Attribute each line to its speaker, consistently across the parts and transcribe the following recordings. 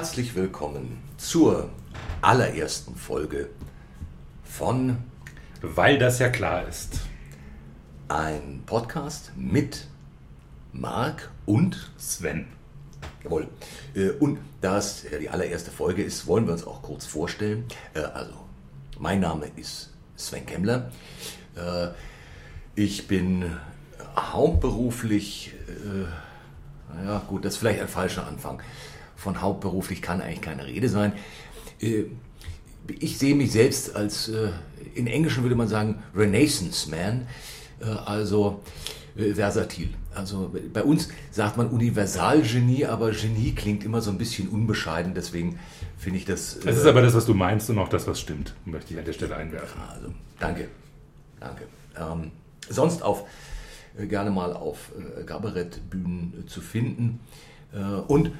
Speaker 1: Herzlich willkommen zur allerersten Folge von
Speaker 2: Weil das ja klar ist.
Speaker 1: Ein Podcast mit Marc und
Speaker 2: Sven.
Speaker 1: Jawohl. Äh, Und da es ja die allererste Folge ist, wollen wir uns auch kurz vorstellen. Äh, Also, mein Name ist Sven Kemmler. Äh, Ich bin hauptberuflich, naja gut, das ist vielleicht ein falscher Anfang. Von hauptberuflich kann eigentlich keine Rede sein. Äh, Ich sehe mich selbst als, äh, in Englischen würde man sagen, Renaissance Man, äh, also äh, versatil. Also bei uns sagt man Universalgenie, aber Genie klingt immer so ein bisschen unbescheiden, deswegen finde ich das.
Speaker 2: Es ist aber das, was du meinst und auch das, was stimmt, möchte ich an der Stelle einwerfen.
Speaker 1: Also, danke. Danke. Ähm, sonst auf, äh, gerne mal auf äh, Kabarettbühnen äh, zu finden. Äh, und äh,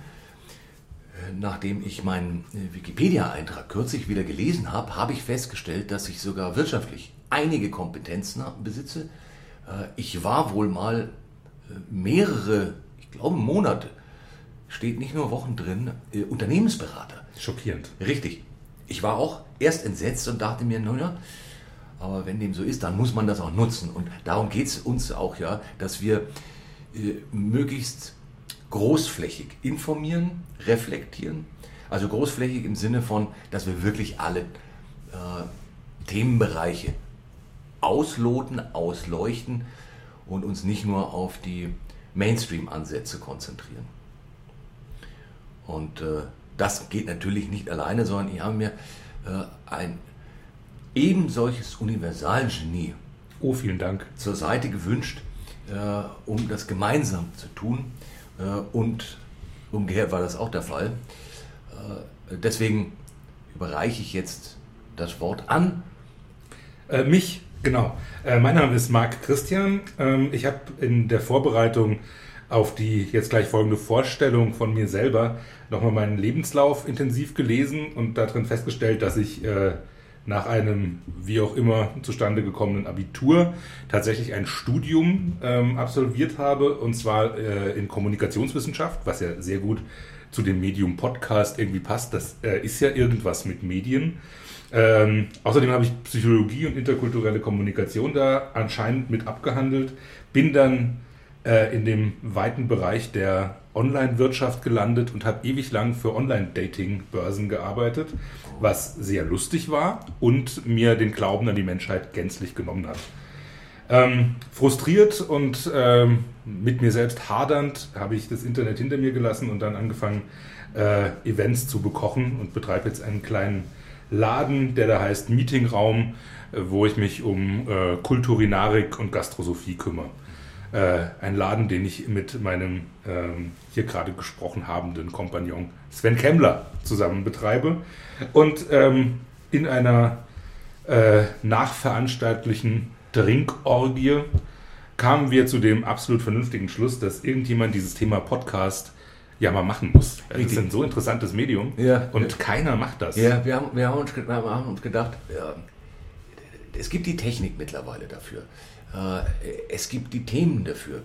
Speaker 1: nachdem ich meinen äh, Wikipedia-Eintrag kürzlich wieder gelesen habe, habe ich festgestellt, dass ich sogar wirtschaftlich einige Kompetenzen besitze. Äh, ich war wohl mal äh, mehrere, ich glaube Monate, steht nicht nur Wochen drin, Unternehmensberater.
Speaker 2: Schockierend.
Speaker 1: Richtig. Ich war auch erst entsetzt und dachte mir, naja, aber wenn dem so ist, dann muss man das auch nutzen. Und darum geht es uns auch ja, dass wir möglichst großflächig informieren, reflektieren. Also großflächig im Sinne von, dass wir wirklich alle äh, Themenbereiche ausloten, ausleuchten und uns nicht nur auf die Mainstream-Ansätze konzentrieren. Und äh, das geht natürlich nicht alleine, sondern ich habe mir äh, ein eben solches Universalgenie
Speaker 2: Oh, vielen Dank.
Speaker 1: zur Seite gewünscht, äh, um das gemeinsam zu tun. Äh, und umgekehrt war das auch der Fall. Äh, deswegen überreiche ich jetzt das Wort an.
Speaker 2: Äh, mich, genau. Mein Name ist Marc Christian. Ähm, ich habe in der Vorbereitung auf die jetzt gleich folgende Vorstellung von mir selber nochmal meinen Lebenslauf intensiv gelesen und darin festgestellt, dass ich nach einem wie auch immer zustande gekommenen Abitur tatsächlich ein Studium ähm, absolviert habe und zwar äh, in Kommunikationswissenschaft, was ja sehr gut zu dem Medium Podcast irgendwie passt. Das äh, ist ja irgendwas mit Medien. Ähm, außerdem habe ich Psychologie und interkulturelle Kommunikation da anscheinend mit abgehandelt. Bin dann äh, in dem weiten Bereich der Online-Wirtschaft gelandet und habe ewig lang für Online-Dating-Börsen gearbeitet, was sehr lustig war und mir den Glauben an die Menschheit gänzlich genommen hat. Ähm, frustriert und ähm, mit mir selbst hadernd habe ich das Internet hinter mir gelassen und dann angefangen, äh, Events zu bekochen und betreibe jetzt einen kleinen Laden, der da heißt Meetingraum, äh, wo ich mich um äh, Kulturinarik und Gastrosophie kümmere. Äh, ein Laden, den ich mit meinem ähm, hier gerade gesprochen habenden Kompagnon Sven Kemmler zusammen betreibe und ähm, in einer äh, nachveranstaltlichen Trinkorgie kamen wir zu dem absolut vernünftigen Schluss, dass irgendjemand dieses Thema Podcast ja mal machen muss. Das
Speaker 1: Richtig.
Speaker 2: ist ein so interessantes Medium
Speaker 1: Ja.
Speaker 2: und keiner macht das.
Speaker 1: Ja, wir haben, wir haben uns gedacht, ja, es gibt die Technik mittlerweile dafür. Äh, Es gibt die Themen dafür.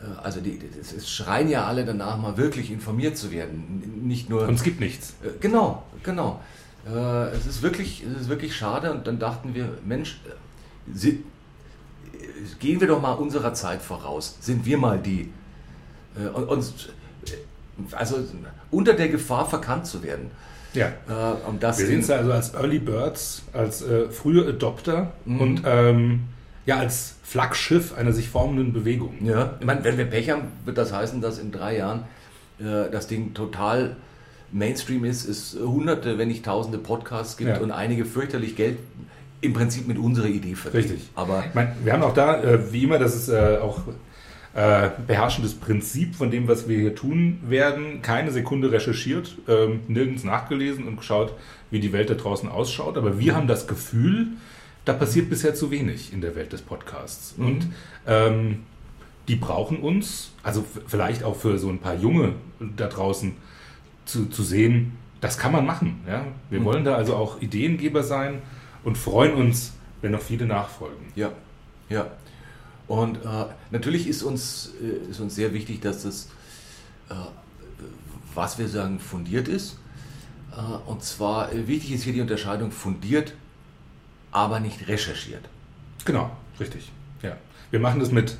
Speaker 1: Äh, Also die, es schreien ja alle danach, mal wirklich informiert zu werden. Nicht nur.
Speaker 2: Und es gibt nichts.
Speaker 1: Äh, Genau, genau. Es ist wirklich, es ist wirklich schade und dann dachten wir, Mensch, si- äh, gehen wir doch mal unserer Zeit voraus. Sind wir mal die, und- äh, also unter der Gefahr verkannt zu werden.
Speaker 2: Ja.
Speaker 1: Und das
Speaker 2: Wir sehen es also als Early Birds, als äh, frühe Adopter
Speaker 1: Mhm.
Speaker 2: und ähm, ja, als Flaggschiff einer sich formenden Bewegung.
Speaker 1: Ja, ich meine, wenn wir Pech haben, wird das heißen, dass in drei Jahren äh, das Ding total Mainstream ist, es hunderte, wenn nicht tausende Podcasts gibt
Speaker 2: Ja.
Speaker 1: und einige fürchterlich Geld im Prinzip mit unserer Idee verdienen.
Speaker 2: Richtig.
Speaker 1: Aber
Speaker 2: Ich meine, wir haben auch da, äh, wie immer, das ist äh, auch äh, beherrschendes Prinzip von dem, was wir hier tun werden, keine Sekunde recherchiert, ähm, nirgends nachgelesen und geschaut, wie die Welt da draußen ausschaut. Aber wir haben das Gefühl, da passiert bisher zu wenig in der Welt des Podcasts.
Speaker 1: Mhm.
Speaker 2: Und ähm, die brauchen uns, also vielleicht auch für so ein paar Junge da draußen zu, zu sehen, das kann man machen. Ja? Wir
Speaker 1: Mhm.
Speaker 2: wollen da also auch Ideengeber sein und freuen uns, wenn noch viele nachfolgen.
Speaker 1: Ja, ja. Und äh, natürlich ist uns, äh, ist uns sehr wichtig, dass das, äh, was wir sagen, fundiert ist. Äh, und zwar, äh, wichtig ist hier die Unterscheidung fundiert, aber nicht recherchiert.
Speaker 2: Genau, richtig. Ja. Wir machen das mit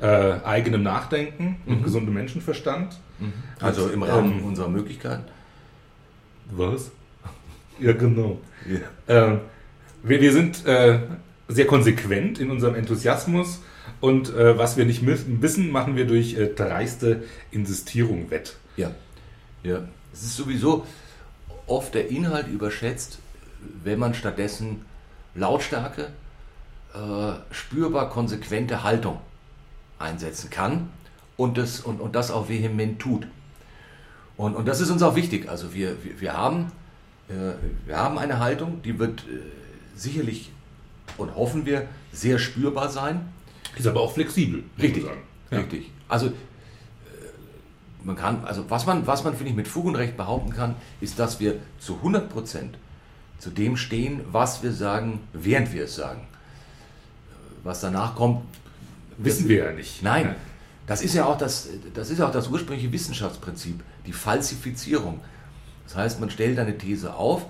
Speaker 2: äh, eigenem Nachdenken und
Speaker 1: Mhm.
Speaker 2: gesundem Menschenverstand.
Speaker 1: Also
Speaker 2: Mit,
Speaker 1: im Rahmen
Speaker 2: ähm,
Speaker 1: unserer Möglichkeiten.
Speaker 2: Was? Ja, genau.
Speaker 1: Ja.
Speaker 2: Ähm, wir, wir sind äh, sehr konsequent in unserem Enthusiasmus und äh, was wir nicht wissen, machen wir durch äh, dreiste Insistierung wett.
Speaker 1: Ja. ja. Es ist sowieso oft der Inhalt überschätzt, wenn man stattdessen Lautstärke, äh, spürbar konsequente Haltung einsetzen kann und das, und, und das auch vehement tut. Und, und das ist uns auch wichtig. Also wir, wir, wir, haben, äh, wir haben eine Haltung, die wird äh, sicherlich und hoffen wir sehr spürbar sein.
Speaker 2: Ist aber auch flexibel.
Speaker 1: Richtig.
Speaker 2: Ja.
Speaker 1: richtig. Also äh, man kann, also was man, was man finde ich mit Fug und Recht behaupten kann, ist, dass wir zu 100 Prozent zu dem stehen, was wir sagen, während wir es sagen. Was danach kommt,
Speaker 2: Wissen wir ja nicht.
Speaker 1: Nein, das ist ja auch das, das ist ja auch das ursprüngliche Wissenschaftsprinzip, die Falsifizierung. Das heißt, man stellt eine These auf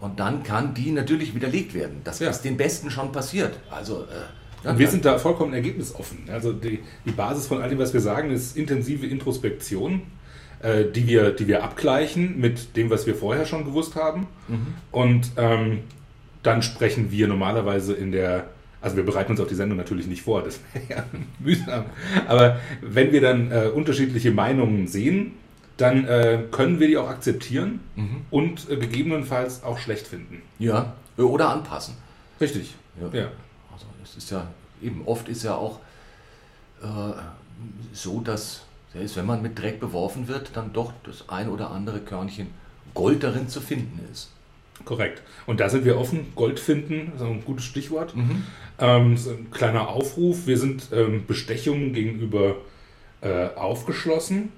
Speaker 1: und dann kann die natürlich widerlegt werden. Das
Speaker 2: Ja.
Speaker 1: ist den Besten schon passiert. Also äh,
Speaker 2: Und wir sind da vollkommen ergebnisoffen. Also die, die Basis von all dem, was wir sagen, ist intensive Introspektion, äh, die, wir, die wir abgleichen mit dem, was wir vorher schon gewusst haben. Und ähm, dann sprechen wir normalerweise in der, also wir bereiten uns auf die Sendung natürlich nicht vor, das wäre ja mühsam. Aber wenn wir dann äh, unterschiedliche Meinungen sehen, dann äh, können wir die auch akzeptieren und äh, gegebenenfalls auch schlecht finden.
Speaker 1: ja, oder anpassen.
Speaker 2: Richtig.
Speaker 1: Ja.
Speaker 2: ja.
Speaker 1: Also es ist ja eben oft ist ja auch äh, so, dass selbst wenn man mit Dreck beworfen wird, dann doch das ein oder andere Körnchen Gold darin zu finden ist.
Speaker 2: Korrekt. Und da sind wir offen. Gold finden, ist ein gutes Stichwort. Ähm, so ein kleiner Aufruf. Wir sind ähm, Bestechungen gegenüber äh, aufgeschlossen.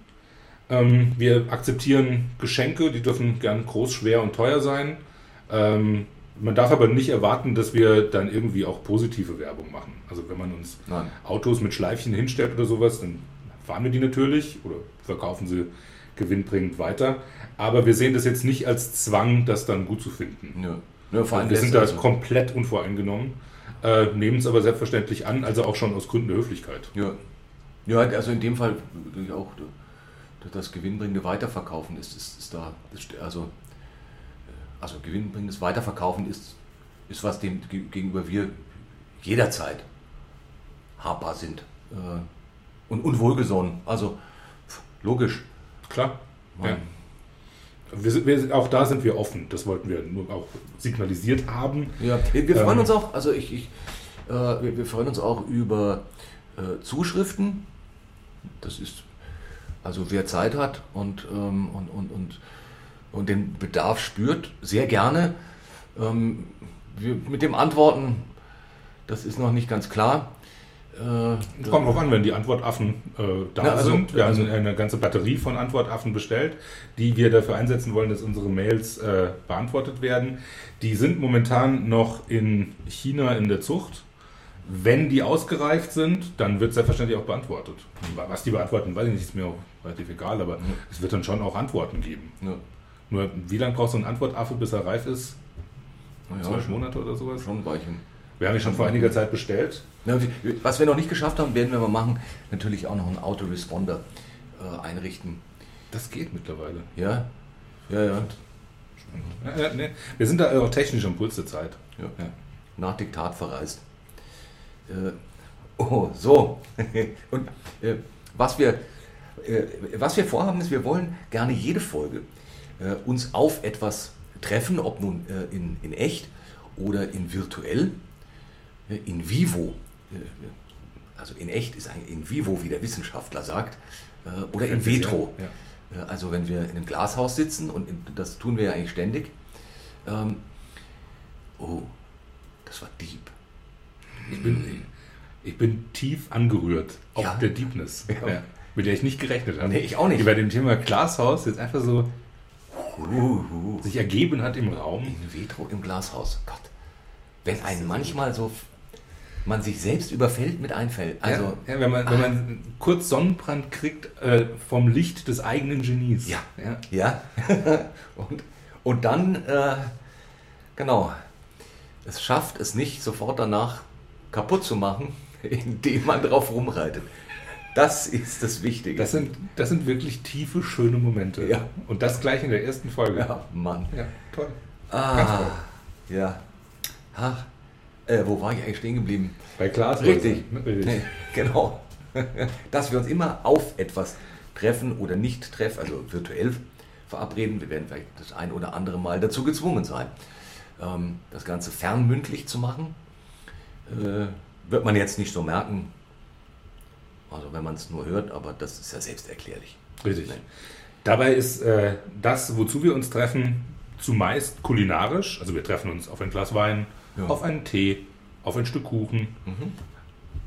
Speaker 2: Ähm, wir akzeptieren Geschenke, die dürfen gern groß, schwer und teuer sein. Ähm, man darf aber nicht erwarten, dass wir dann irgendwie auch positive Werbung machen. Also wenn man uns
Speaker 1: Nein.
Speaker 2: Autos mit Schleifchen hinstellt oder sowas, dann fahren wir die natürlich oder verkaufen sie gewinnbringend weiter. Aber wir sehen das jetzt nicht als Zwang, das dann gut zu finden.
Speaker 1: Ja. Ja,
Speaker 2: wir sind da
Speaker 1: also,
Speaker 2: komplett unvoreingenommen, äh, nehmen es aber selbstverständlich an, also auch schon aus Gründen der Höflichkeit.
Speaker 1: ja. ja, also in dem Fall auch das gewinnbringende Weiterverkaufen ist, ist, ist da, das, st- also, äh, also gewinnbringendes Weiterverkaufen ist, ist was dem ge- gegenüber wir jederzeit habbar sind äh, und, und wohlgesonnen. Also logisch.
Speaker 2: Klar. Ja. Wir, wir, auch da sind wir offen. Das wollten wir nur auch signalisiert haben.
Speaker 1: Ja, wir, wir freuen
Speaker 2: Ähm.
Speaker 1: uns auch, also ich, ich äh, wir, wir freuen uns auch über äh, Zuschriften. Das ist, also wer Zeit hat und, ähm, und, und, und, und den Bedarf spürt, sehr gerne. Ähm, wir, mit dem Antworten, das ist noch nicht ganz klar. Äh,
Speaker 2: kommt drauf an, wenn die Antwortaffen äh, da
Speaker 1: Ja, also-
Speaker 2: sind. Wir
Speaker 1: also-
Speaker 2: haben eine ganze Batterie von Antwortaffen bestellt, die wir dafür einsetzen wollen, dass unsere Mails äh, beantwortet werden. Die sind momentan noch in China in der Zucht. Wenn die ausgereift sind, dann wird selbstverständlich auch beantwortet. Was die beantworten, weiß ich nicht, ist mir auch relativ egal, aber es wird dann schon auch Antworten geben.
Speaker 1: ja,
Speaker 2: Nur wie lange braucht so ein Antwortaffe, bis er reif ist?
Speaker 1: na ja,
Speaker 2: Zwölf Monate oder sowas?
Speaker 1: schon ein Weilchen.
Speaker 2: Wir haben ihn schon vor einiger Zeit bestellt.
Speaker 1: Was wir noch nicht geschafft haben, werden wir mal machen, natürlich auch noch einen Autoresponder äh, einrichten.
Speaker 2: Das geht mittlerweile.
Speaker 1: Ja, ja, ja.
Speaker 2: Ja, nee. Wir sind da auch technisch am Puls der Zeit.
Speaker 1: Ja.
Speaker 2: Ja.
Speaker 1: Nach Diktat verreist. Äh, oh, so. Und äh, was, wir, äh, was wir vorhaben, ist, wir wollen gerne jede Folge äh, uns auf etwas treffen, ob nun äh, in, in echt oder in virtuell, in vivo. Äh, also in echt ist ein in vivo, wie der Wissenschaftler sagt, äh, oder in.
Speaker 2: Ja.
Speaker 1: Äh, Also wenn wir in einem Glashaus sitzen, und das tun wir ja eigentlich ständig, ähm, oh, das war deep.
Speaker 2: Ich, bin, ich bin tief angerührt, auch
Speaker 1: Ja.
Speaker 2: der Deepness,
Speaker 1: Ja.
Speaker 2: mit der ich nicht gerechnet habe.
Speaker 1: Nee, ich auch nicht.
Speaker 2: Die bei dem Thema Glashaus jetzt einfach so sich ergeben hat im Raum.
Speaker 1: In vitro im Glashaus. Gott. Wenn einen manchmal so man sich selbst überfällt mit Einfällen. Also,
Speaker 2: ja, ja, wenn, man, wenn man kurz Sonnenbrand kriegt äh, vom Licht des eigenen Genies.
Speaker 1: Ja.
Speaker 2: ja.
Speaker 1: ja. und, Und dann, äh, genau, es schafft es nicht, sofort danach kaputt zu machen, indem man drauf rumreitet. Das ist das Wichtige.
Speaker 2: Das sind, das sind wirklich tiefe, schöne Momente.
Speaker 1: Ja.
Speaker 2: Und das gleich in der ersten Folge.
Speaker 1: ja, Mann.
Speaker 2: Ja, toll.
Speaker 1: Ah,
Speaker 2: toll.
Speaker 1: ja. Ach, äh, wo war ich eigentlich stehen geblieben?
Speaker 2: Bei Klaas.
Speaker 1: Richtig.
Speaker 2: Richtig.
Speaker 1: Genau. Dass wir uns immer auf etwas treffen oder nicht treffen, also virtuell verabreden. Wir werden vielleicht das ein oder andere Mal dazu gezwungen sein, ähm, das Ganze fernmündlich zu machen. Äh, wird man jetzt nicht so merken, also wenn man es nur hört, aber das ist ja selbsterklärlich.
Speaker 2: Richtig.
Speaker 1: Nee.
Speaker 2: Dabei ist äh, das, wozu wir uns treffen, zumeist kulinarisch. Also wir treffen uns auf ein Glas Wein,
Speaker 1: Ja.
Speaker 2: auf einen Tee, auf ein Stück Kuchen,
Speaker 1: Mhm.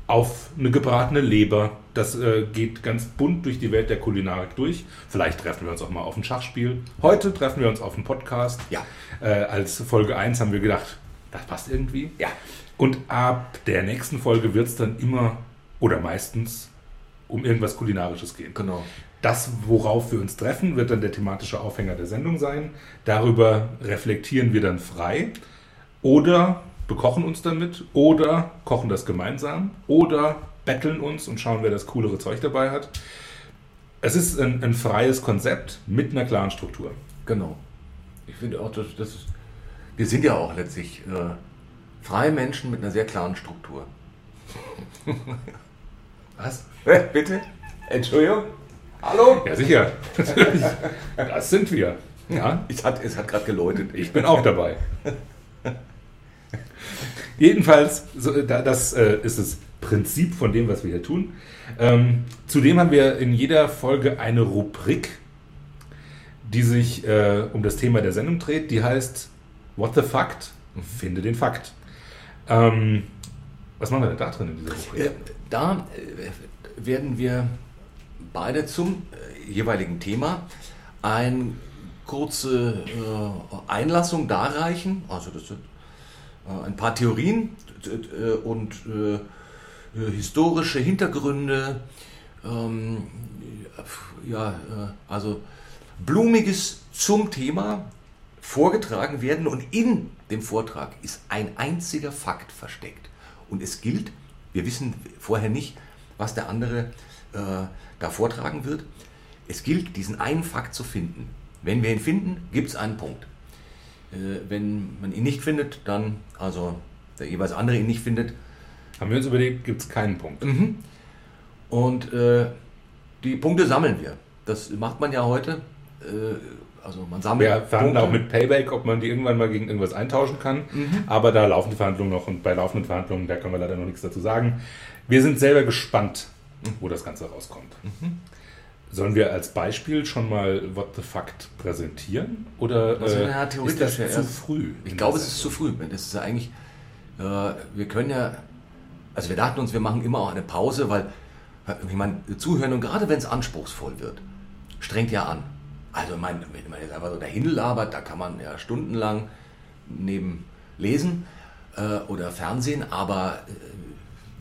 Speaker 2: auf eine gebratene Leber. Das äh, geht ganz bunt durch die Welt der Kulinarik durch. Vielleicht treffen wir uns auch mal auf ein Schachspiel. Heute treffen wir uns auf einen Podcast.
Speaker 1: Ja.
Speaker 2: Äh, als Folge 1 haben wir gedacht, das passt irgendwie.
Speaker 1: Ja.
Speaker 2: Und ab der nächsten Folge wird es dann immer oder meistens um irgendwas Kulinarisches gehen.
Speaker 1: Genau.
Speaker 2: Das, worauf wir uns treffen, wird dann der thematische Aufhänger der Sendung sein. Darüber reflektieren wir dann frei oder bekochen uns damit oder kochen das gemeinsam oder betteln uns und schauen, wer das coolere Zeug dabei hat. Es ist ein, ein freies Konzept mit einer klaren Struktur.
Speaker 1: Genau. Ich finde auch, dass das ist, wir sind ja auch letztlich äh, freie Menschen mit einer sehr klaren Struktur.
Speaker 2: Was?
Speaker 1: Bitte? Entschuldigung? Hallo?
Speaker 2: Ja, sicher. das sind wir. Ja,
Speaker 1: Es hat, es hat gerade geläutet.
Speaker 2: Ich bin auch dabei. Jedenfalls, das äh, ist das Prinzip von dem, was wir hier tun. Ähm, zudem haben wir in jeder Folge eine Rubrik, die sich äh, um das Thema der Sendung dreht. Die heißt What the Fact? Finde den Fakt. Ähm, was machen wir denn da drin in dieser Rubrik?
Speaker 1: Äh, Da werden wir beide zum jeweiligen Thema eine kurze äh, Einlassung darreichen. Also das ein paar Theorien äh, und äh, äh, historische Hintergründe. Ähm, ja, äh, also blumiges zum Thema vorgetragen werden und in dem Vortrag ist ein einziger Fakt versteckt. Und es gilt, wir wissen vorher nicht, was der andere äh, da vortragen wird. Es gilt, diesen einen Fakt zu finden. Wenn wir ihn finden, gibt es einen Punkt. Äh, wenn man ihn nicht findet, dann, also der jeweils andere ihn nicht findet,
Speaker 2: Haben wir uns überlegt, gibt es keinen Punkt.
Speaker 1: Mhm. Und äh, die Punkte sammeln wir. Das macht man ja heute. Äh, also man sammelt
Speaker 2: Wir verhandeln
Speaker 1: Punkte.
Speaker 2: auch mit Payback, ob man die irgendwann mal gegen irgendwas eintauschen kann. Aber da laufen die Verhandlungen noch und bei laufenden Verhandlungen, da können wir leider noch nichts dazu sagen. Wir sind selber gespannt, wo das Ganze rauskommt. Sollen wir als Beispiel schon mal What the Fact präsentieren? Oder
Speaker 1: Also,
Speaker 2: äh,
Speaker 1: ja,
Speaker 2: ist das
Speaker 1: ja
Speaker 2: zu früh?
Speaker 1: Ich glaube, es ist zu früh. Das ist ja eigentlich, äh, wir können ja, also wir dachten uns, wir machen immer auch eine Pause, weil, ich meine, zuhören und gerade wenn es anspruchsvoll wird, strengt ja an. Also, ich meine, wenn man jetzt einfach so dahin labert, da kann man ja stundenlang neben lesen äh, oder Fernsehen, aber äh,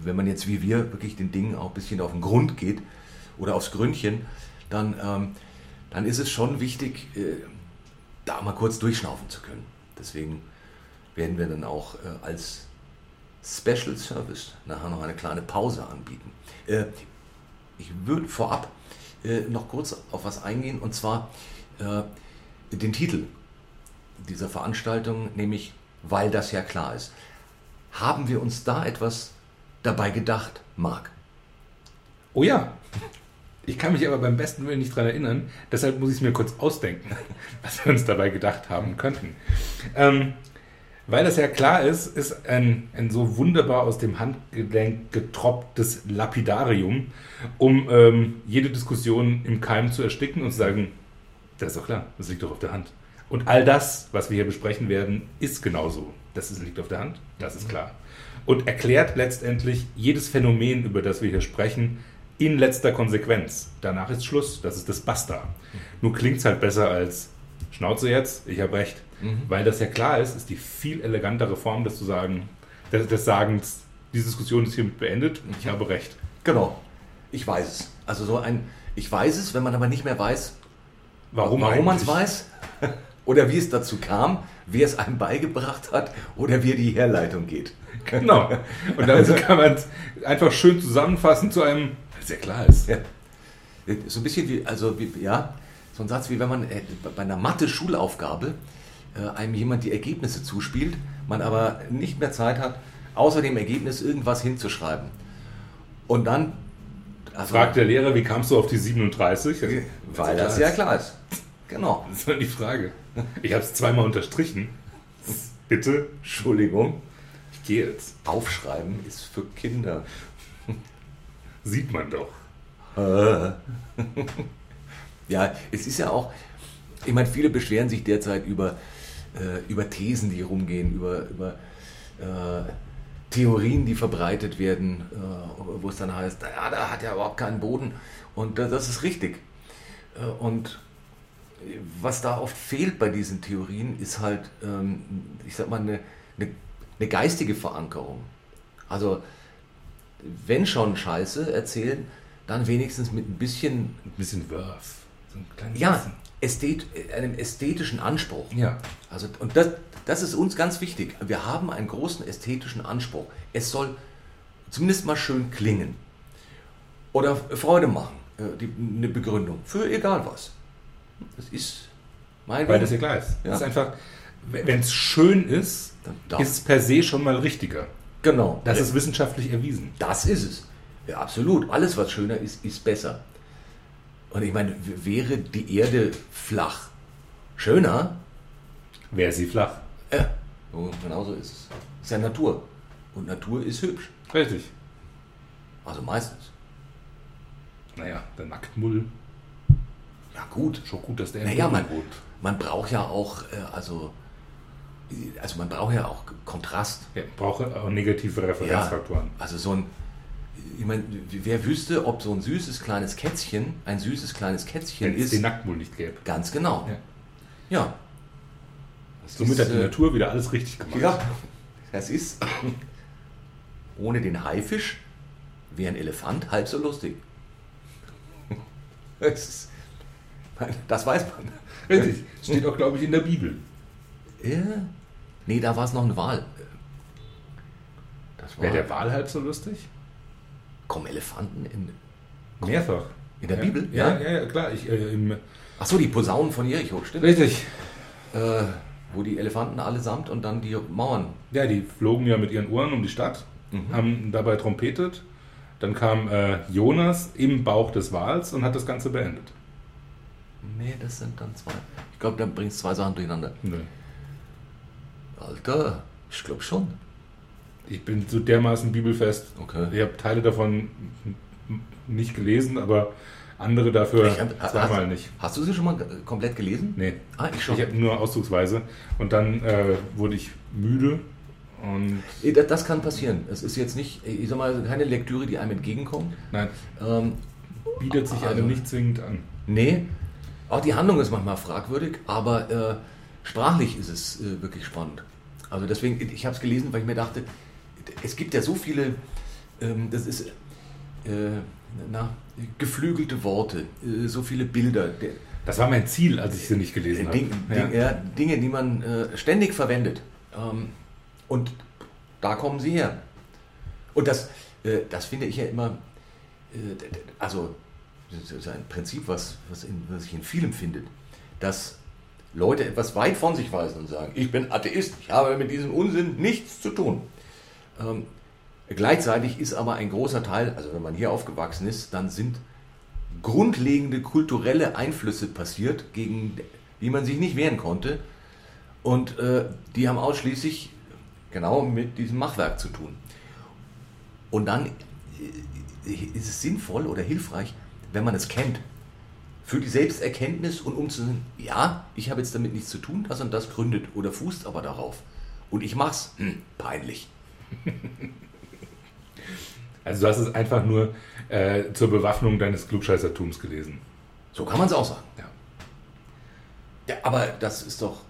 Speaker 1: wenn man jetzt wie wir wirklich den Dingen auch ein bisschen auf den Grund geht oder aufs Gründchen, dann, ähm, dann ist es schon wichtig, äh, da mal kurz durchschnaufen zu können. Deswegen werden wir dann auch äh, als Special Service nachher noch eine kleine Pause anbieten. Äh, ich würde vorab äh, noch kurz auf was eingehen und zwar äh, den Titel dieser Veranstaltung, nämlich weil das ja klar ist. Haben wir uns da etwas dabei gedacht, Marc?
Speaker 2: Oh ja. Ich kann mich aber beim besten Willen nicht dran erinnern. Deshalb muss ich es mir kurz ausdenken, was wir uns dabei gedacht haben könnten. Ähm, weil das ja klar ist, ist ein, ein so wunderbar aus dem Handgelenk getropptes Lapidarium, um ähm, jede Diskussion im Keim zu ersticken und zu sagen, das ist doch klar, das liegt doch auf der Hand. Und all das, was wir hier besprechen werden, ist genauso. Das ist, liegt auf der Hand, das ist klar. Und erklärt letztendlich jedes Phänomen, über das wir hier sprechen, in letzter Konsequenz. Danach ist Schluss, das ist das Basta. Nur klingt es halt besser als Schnauze jetzt, ich habe recht. Weil das ja klar ist, ist die viel elegantere Form, das zu sagen, des, des Sagens, die Diskussion ist hiermit beendet, ich habe recht.
Speaker 1: Genau, ich weiß es. Also so ein, ich weiß es, wenn man aber nicht mehr weiß,
Speaker 2: Warum,
Speaker 1: warum man es weiß oder wie es dazu kam, wer es einem beigebracht hat oder wie die Herleitung geht.
Speaker 2: Genau. Und dann kann man es einfach schön zusammenfassen zu einem, sehr klar ist.
Speaker 1: Ja. So ein bisschen wie, also wie, ja, so ein Satz wie wenn man äh, bei einer Mathe-Schulaufgabe äh, einem jemand die Ergebnisse zuspielt, man aber nicht mehr Zeit hat, außer dem Ergebnis irgendwas hinzuschreiben. Und dann.
Speaker 2: Also, Fragt der Lehrer, wie kamst du auf die 37?
Speaker 1: Also, weil das ja klar ist.
Speaker 2: Genau. Das ist dann die Frage. Ich habe es zweimal unterstrichen. Bitte?
Speaker 1: Entschuldigung.
Speaker 2: Ich gehe jetzt.
Speaker 1: Aufschreiben ist für Kinder.
Speaker 2: Sieht man doch.
Speaker 1: ja, es ist ja auch, ich meine, viele beschweren sich derzeit über, äh, über Thesen, die rumgehen, über, über äh, Theorien, die verbreitet werden, äh, wo es dann heißt, ja, da hat er überhaupt keinen Boden. Und das ist richtig. Äh, und was da oft fehlt bei diesen Theorien, ist halt, ähm, ich sag mal, eine, eine, eine geistige Verankerung. Also, wenn schon Scheiße erzählen, dann wenigstens mit ein bisschen.
Speaker 2: Ein bisschen Wurf.
Speaker 1: So ja, Ästhet, einem ästhetischen Anspruch.
Speaker 2: Ja.
Speaker 1: Also, und das, das ist uns ganz wichtig. Wir haben einen großen ästhetischen Anspruch. Es soll zumindest mal schön klingen. Oder Freude machen. Äh, die, eine Begründung. Für egal was. Das ist
Speaker 2: mein Weil das ja klar ist. Ja. ist einfach, wenn es schön ist, ist es per se schon mal richtiger.
Speaker 1: Genau.
Speaker 2: Das ist wissenschaftlich erwiesen.
Speaker 1: Das ist es. Ja, absolut. Alles, was schöner ist, ist besser. Und ich meine, wäre die Erde flach schöner?
Speaker 2: Wäre sie flach.
Speaker 1: Ja, genau so ist es. Ist ja Natur. Und Natur ist hübsch.
Speaker 2: Richtig.
Speaker 1: Also meistens.
Speaker 2: Naja, der Nacktmull.
Speaker 1: Ja, gut.
Speaker 2: Schon gut, dass der
Speaker 1: naja, man, man braucht ja auch, äh, also, also man braucht ja auch Kontrast.
Speaker 2: Ja, braucht auch negative Referenzfaktoren.
Speaker 1: Ja, also so ein, ich meine, wer wüsste, ob so ein süßes kleines Kätzchen ein süßes kleines Kätzchen
Speaker 2: Wenn ist. Wenn es den Nacktmull nicht gäbe.
Speaker 1: Ganz genau.
Speaker 2: Ja. ja. Somit hat die äh, Natur wieder alles richtig gemacht.
Speaker 1: Ja, das ist. Ohne den Haifisch wäre ein Elefant halb so lustig. Das, ist, das weiß man.
Speaker 2: Richtig. Steht auch, glaube ich, in der Bibel.
Speaker 1: Ja. Nee, da war es noch ein Wal.
Speaker 2: Wäre der Wal halb so lustig?
Speaker 1: Kommen Elefanten in.
Speaker 2: Mehrfach.
Speaker 1: In der
Speaker 2: ja,
Speaker 1: Bibel?
Speaker 2: Ja, ja, ja, klar. Ich, äh, im
Speaker 1: Ach so, die Posaunen von Jericho, stimmt?
Speaker 2: Richtig.
Speaker 1: Äh, wo die Elefanten allesamt und dann die Mauern.
Speaker 2: Ja, die flogen ja mit ihren Ohren um die Stadt, mhm. haben dabei trompetet. Dann kam äh, Jonas im Bauch des Wals und hat das Ganze beendet.
Speaker 1: Nee, das sind dann zwei. Ich glaube, dann bringst zwei Sachen durcheinander.
Speaker 2: Nee.
Speaker 1: Alter, ich glaube schon.
Speaker 2: Ich bin so dermaßen bibelfest.
Speaker 1: Okay.
Speaker 2: Ich habe Teile davon nicht gelesen, aber andere dafür
Speaker 1: hab, zweimal nicht. Hast du sie schon mal komplett gelesen?
Speaker 2: Nee.
Speaker 1: Ah, ich schon.
Speaker 2: Ich habe nur auszugsweise. Und dann äh, wurde ich müde. Und
Speaker 1: das kann passieren. Es ist jetzt nicht, ich sag mal, keine Lektüre, die einem entgegenkommt.
Speaker 2: Nein. Ähm, Bietet sich also, einem nicht zwingend an.
Speaker 1: Nee. Auch die Handlung ist manchmal fragwürdig, aber äh, sprachlich ist es äh, wirklich spannend. Also deswegen, ich habe es gelesen, weil ich mir dachte, es gibt ja so viele, ähm, das ist, äh, na, geflügelte Worte, äh, so viele Bilder.
Speaker 2: Das war mein Ziel, als ich sie nicht gelesen habe.
Speaker 1: Ding, ja. ja, Dinge, die man äh, ständig verwendet. Ähm, und da kommen sie her. Und das, äh, das finde ich ja immer, also das ist ein Prinzip, was, was, in, was sich in vielem findet, dass Leute etwas weit von sich weisen und sagen, ich bin Atheist, ich habe mit diesem Unsinn nichts zu tun. Ähm, Gleichzeitig ist aber ein großer Teil, also wenn man hier aufgewachsen ist, dann sind grundlegende kulturelle Einflüsse passiert, gegen die man sich nicht wehren konnte. Und äh, die haben ausschließlich genau mit diesem Machwerk zu tun. Und dann äh, ist es sinnvoll oder hilfreich, wenn man es kennt. Für die Selbsterkenntnis und um zu sagen, ja, ich habe jetzt damit nichts zu tun, das und das gründet oder fußt aber darauf. Und ich mach's. Hm, peinlich.
Speaker 2: Also du hast es einfach nur äh, zur Bewaffnung deines Klugscheißertums gelesen.
Speaker 1: So kann man es auch sagen.
Speaker 2: Ja.
Speaker 1: ja, aber das ist doch.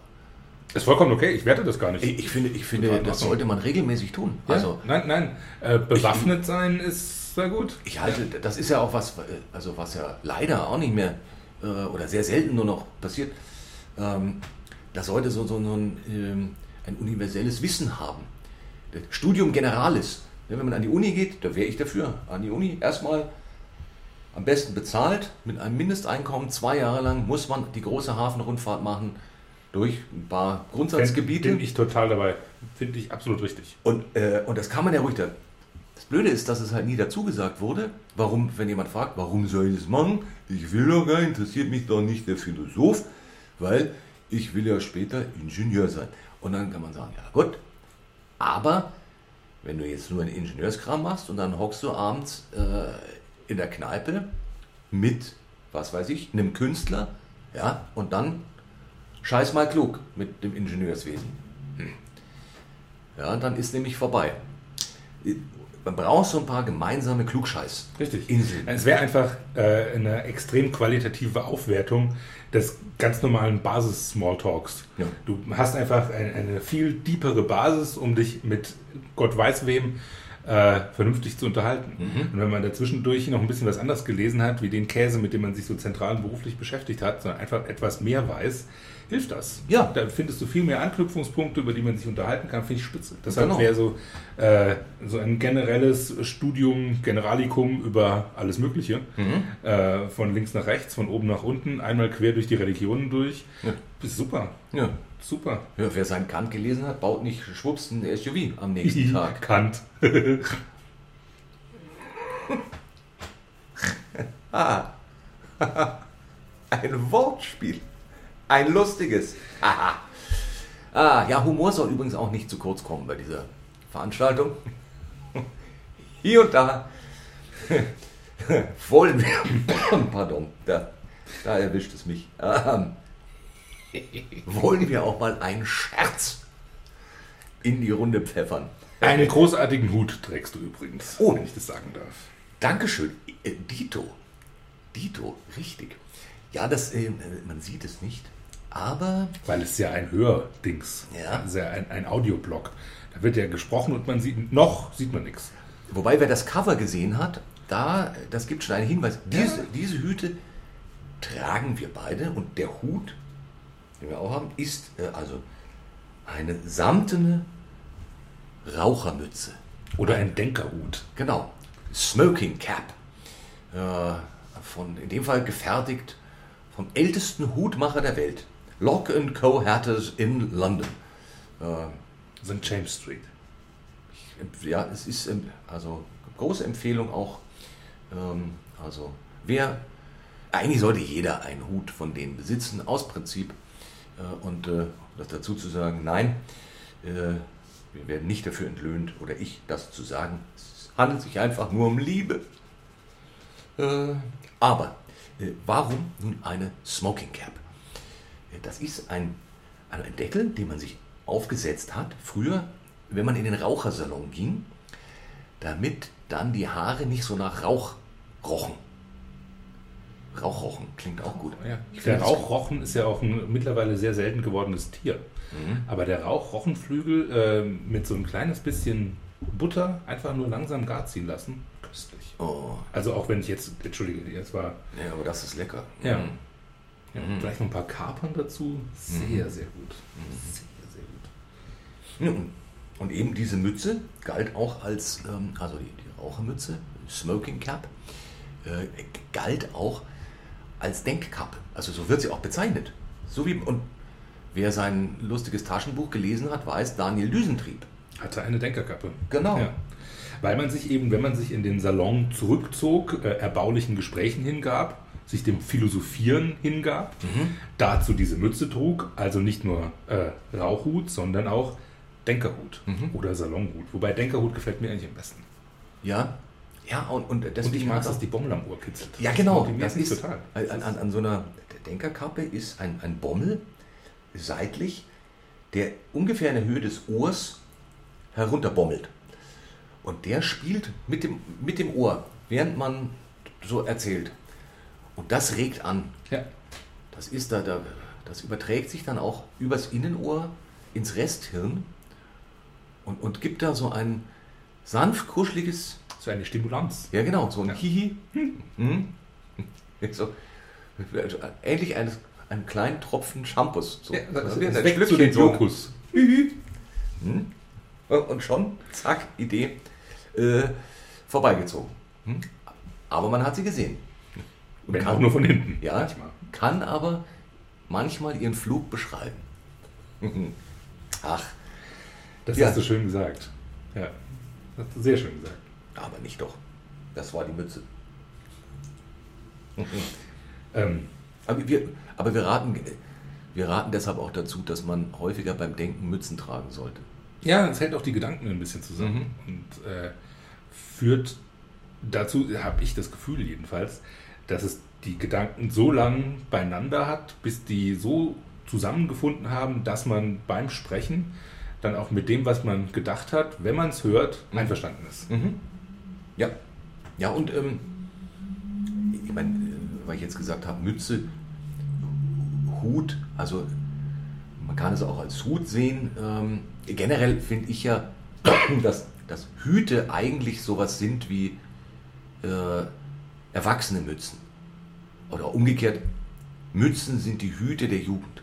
Speaker 2: Ist vollkommen okay, ich werte das gar nicht.
Speaker 1: Ich, ich finde, ich finde das sollte man regelmäßig tun.
Speaker 2: Ja? Also, nein, nein, äh, bewaffnet ich, sein ist sehr gut.
Speaker 1: Ich halte, das ist ja auch was, also was ja leider auch nicht mehr äh, oder sehr selten nur noch passiert. Ähm, das sollte so, so, ein, ähm, ein universelles Wissen haben. Das Studium Generalis. Wenn man an die Uni geht, da wäre ich dafür. An die Uni erstmal am besten bezahlt, mit einem Mindesteinkommen, zwei Jahre lang muss man die große Hafenrundfahrt machen durch ein paar Grundsatzgebiete.
Speaker 2: Bin ich total dabei. Finde ich absolut richtig.
Speaker 1: Und, äh, und das kann man ja ruhig. Da. Das Blöde ist, dass es halt nie dazu gesagt wurde. Warum, wenn jemand fragt, warum soll ich das machen? Ich will doch gar, interessiert mich doch nicht der Philosoph, weil ich will ja später Ingenieur sein. Und dann kann man sagen, ja gut, aber wenn du jetzt nur einen Ingenieurskram machst und dann hockst du abends äh, in der Kneipe mit, was weiß ich, einem Künstler, ja, und dann scheiß mal klug mit dem Ingenieurswesen. Hm. Ja, dann ist nämlich vorbei. Man braucht so ein paar gemeinsame Klugscheiß.
Speaker 2: Richtig.
Speaker 1: Inseln.
Speaker 2: Es wäre einfach äh, eine extrem qualitative Aufwertung des ganz normalen Basis-Smalltalks.
Speaker 1: Ja.
Speaker 2: Du hast einfach ein, eine viel deepere Basis, um dich mit Gott weiß wem äh, vernünftig zu unterhalten.
Speaker 1: Mhm.
Speaker 2: Und wenn man dazwischendurch noch ein bisschen was anderes gelesen hat, wie den Käse, mit dem man sich so zentral beruflich beschäftigt hat, sondern einfach etwas mehr weiß, hilft das.
Speaker 1: Ja.
Speaker 2: Da findest du viel mehr Anknüpfungspunkte, über die man sich unterhalten kann, finde ich spitze. Deshalb
Speaker 1: Genau.
Speaker 2: wäre so, äh, so ein generelles Studium, Generalikum über alles Mögliche,
Speaker 1: Mhm.
Speaker 2: äh, von links nach rechts, von oben nach unten, einmal quer durch die Religionen durch.
Speaker 1: Ja.
Speaker 2: Ist super,
Speaker 1: Ja.
Speaker 2: super.
Speaker 1: Ja, wer seinen Kant gelesen hat, baut nicht schwupps ein SUV am nächsten Tag.
Speaker 2: Kant.
Speaker 1: Ah. Ein Wortspiel. Ein lustiges. Aha. Ah, ja, Humor soll übrigens auch nicht zu kurz kommen bei dieser Veranstaltung. Hier und da wollen wir, pardon, da, da erwischt es mich, ähm, wollen wir auch mal einen Scherz in die Runde pfeffern.
Speaker 2: Einen großartigen Hut trägst du übrigens,
Speaker 1: Oh.
Speaker 2: wenn ich das sagen darf.
Speaker 1: Dankeschön. Äh, Dito. Dito, richtig. Ja, das, äh, man sieht es nicht, aber
Speaker 2: Weil es ja ein Hördings,
Speaker 1: Ja.
Speaker 2: also ja ein, ein Audioblog. Da wird ja gesprochen und man sieht, noch sieht man nichts.
Speaker 1: wobei wer das Cover gesehen hat, da, das gibt schon einen Hinweis. Diese, diese Hüte tragen wir beide und der Hut, den wir auch haben, ist äh, also eine samtene Rauchermütze.
Speaker 2: Oder ein Denkerhut.
Speaker 1: Genau. Smoking Cap. Äh, von, in dem Fall gefertigt vom ältesten Hutmacher der Welt. Lock Co. Hatters in London. Äh,
Speaker 2: St. James Street.
Speaker 1: ja, es ist also große Empfehlung auch. Ähm, also wer eigentlich sollte jeder einen Hut von denen besitzen, aus Prinzip. Äh, und äh, das dazu zu sagen, nein, äh, wir werden nicht dafür entlöhnt oder ich das zu sagen. Es handelt sich einfach nur um Liebe. Äh, aber äh, warum nun eine Smoking Cap? Das ist ein, also ein Deckel, den man sich aufgesetzt hat, früher, wenn man in den Rauchersalon ging, damit dann die Haare nicht so nach Rauch rochen. Rauch rochen klingt auch gut.
Speaker 2: Ja. Der Rauchrochen ist ja auch ein mittlerweile sehr selten gewordenes Tier.
Speaker 1: Mhm.
Speaker 2: Aber der Rauchrochenflügel äh, mit so ein kleines bisschen Butter einfach nur langsam gar ziehen lassen, köstlich.
Speaker 1: Oh,
Speaker 2: Also auch wenn ich jetzt, entschuldige, jetzt war
Speaker 1: ja, aber das ist lecker.
Speaker 2: Ja.
Speaker 1: Mhm.
Speaker 2: Ja,
Speaker 1: Mhm.
Speaker 2: vielleicht noch ein paar Kapern dazu. Sehr, sehr gut. Sehr, sehr gut.
Speaker 1: Ja, und, und eben diese Mütze galt auch als, ähm, also die, die Rauchermütze, Smoking Cap, äh, galt auch als Denkkappe. Also so wird sie auch bezeichnet. So wie, und wer sein lustiges Taschenbuch gelesen hat, weiß Daniel Düsentrieb.
Speaker 2: Hatte eine Denkerkappe.
Speaker 1: Genau.
Speaker 2: Ja. Weil man sich eben, wenn man sich in den Salon zurückzog, äh, erbaulichen Gesprächen hingab, sich dem Philosophieren hingab,
Speaker 1: Mhm.
Speaker 2: dazu diese Mütze trug, also nicht nur äh, Rauchhut, sondern auch Denkerhut
Speaker 1: Mhm.
Speaker 2: oder Salonhut. Wobei Denkerhut gefällt mir eigentlich am besten.
Speaker 1: Ja, ja, und, und deswegen
Speaker 2: Und ich mag dass die Bommel am Ohr kitzelt.
Speaker 1: Ja, genau. Das
Speaker 2: mich
Speaker 1: ist,
Speaker 2: total.
Speaker 1: An, an, an so einer Denkerkappe ist ein, ein Bommel seitlich, der ungefähr in der Höhe des Ohrs herunterbommelt. Und der spielt mit dem, mit dem Ohr, während man so erzählt. Und das regt an.
Speaker 2: Ja.
Speaker 1: Das ist da, da, das überträgt sich dann auch übers Innenohr ins Resthirn und, und gibt da so ein sanft kuscheliges
Speaker 2: So eine Stimulanz.
Speaker 1: ja, genau, so ein
Speaker 2: Ja.
Speaker 1: Hihi. Hm. So, ähnlich eines, einen kleinen Tropfen Shampoos. So,
Speaker 2: Ja, das, das
Speaker 1: ein
Speaker 2: den
Speaker 1: so.
Speaker 2: Lokus.
Speaker 1: Hm? Und schon, zack, Idee, äh, vorbeigezogen. Hm? Aber man hat sie gesehen. Und
Speaker 2: Wenn auch nur von hinten.
Speaker 1: Ja,
Speaker 2: Manchmal.
Speaker 1: kann aber manchmal ihren Flug beschreiben. Ach,
Speaker 2: Das
Speaker 1: Ja.
Speaker 2: hast du schön gesagt. Ja, das hast du sehr schön gesagt.
Speaker 1: aber nicht doch. Das war die Mütze.
Speaker 2: Ähm,
Speaker 1: Aber wir, aber wir, raten, wir raten deshalb auch dazu, dass man häufiger beim Denken Mützen tragen sollte.
Speaker 2: ja, es hält auch die Gedanken ein bisschen zusammen und äh, führt dazu, habe ich das Gefühl jedenfalls, dass es die Gedanken so lang beieinander hat, bis die so zusammengefunden haben, dass man beim Sprechen dann auch mit dem, was man gedacht hat, wenn man es hört, einverstanden ist.
Speaker 1: Ja. Ja, und ähm, ich meine, äh, weil ich jetzt gesagt habe, Mütze, Hut, also man kann es auch als Hut sehen. Ähm, generell finde ich ja, dass, dass Hüte eigentlich sowas sind wie äh, erwachsene Mützen. Oder umgekehrt, Mützen sind die Hüte der Jugend.